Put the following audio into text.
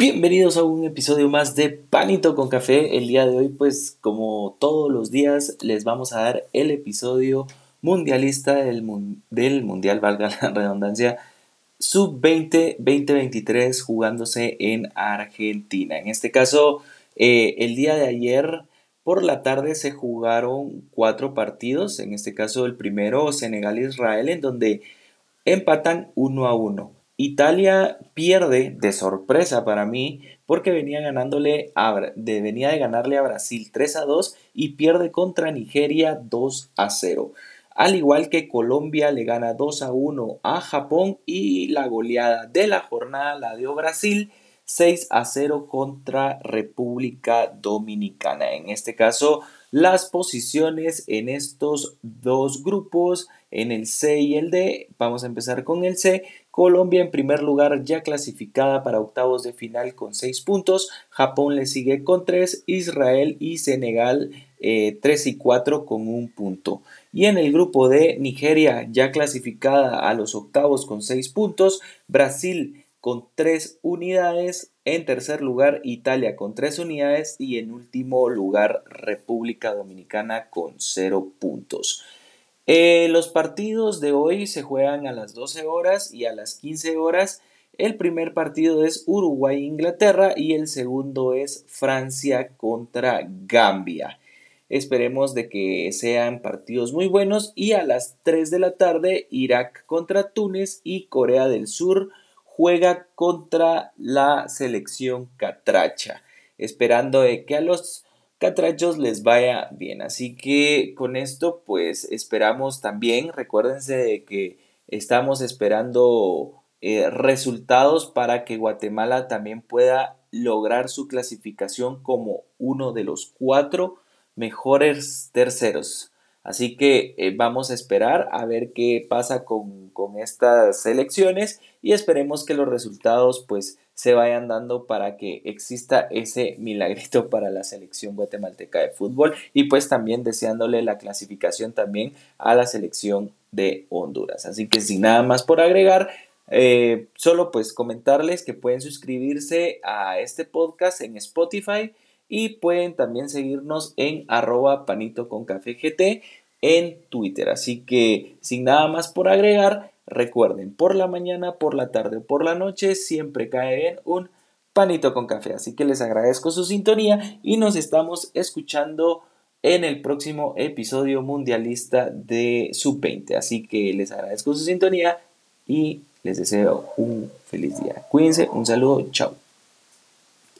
Bienvenidos a un episodio más de Panito con Café. El día de hoy, pues como todos los días, les vamos a dar el episodio mundialista del, del Mundial, valga la redundancia, Sub-20 2023 jugándose en Argentina. En este caso, eh, el día de ayer por la tarde se jugaron cuatro partidos. En este caso, el primero, Senegal-Israel, en donde empatan uno a uno. Italia pierde de sorpresa para mí porque venía ganándole de, venía de ganarle a Brasil 3 a 2 y pierde contra Nigeria 2 a 0. Al igual que Colombia le gana 2 a 1 a Japón y la goleada de la jornada la dio Brasil 6 a 0 contra República Dominicana. En este caso, las posiciones en estos dos grupos, en el C y el D, vamos a empezar con el C, Colombia en primer lugar ya clasificada para octavos de final con 6 puntos, Japón le sigue con 3, Israel y Senegal 3 eh, y 4 con un punto. Y en el grupo D, Nigeria ya clasificada a los octavos con 6 puntos, Brasil con 3 unidades, en tercer lugar Italia con 3 unidades y en último lugar República Dominicana con 0 puntos. Eh, los partidos de hoy se juegan a las 12 horas y a las 15 horas. El primer partido es Uruguay-Inglaterra y el segundo es Francia contra Gambia. Esperemos de que sean partidos muy buenos y a las 3 de la tarde Irak contra Túnez y Corea del Sur juega contra la selección catracha, esperando de que a los catrachos les vaya bien. Así que con esto pues esperamos también, recuérdense de que estamos esperando eh, resultados para que Guatemala también pueda lograr su clasificación como uno de los cuatro mejores terceros. Así que eh, vamos a esperar a ver qué pasa con, con estas elecciones y esperemos que los resultados pues se vayan dando para que exista ese milagrito para la selección guatemalteca de fútbol y pues también deseándole la clasificación también a la selección de Honduras. Así que sin nada más por agregar, eh, solo pues comentarles que pueden suscribirse a este podcast en Spotify y pueden también seguirnos en arroba panito con café GT en Twitter. Así que sin nada más por agregar, Recuerden, por la mañana, por la tarde o por la noche siempre cae bien un panito con café. Así que les agradezco su sintonía y nos estamos escuchando en el próximo episodio mundialista de Sub-20. Así que les agradezco su sintonía y les deseo un feliz día. Cuídense, un saludo, chao.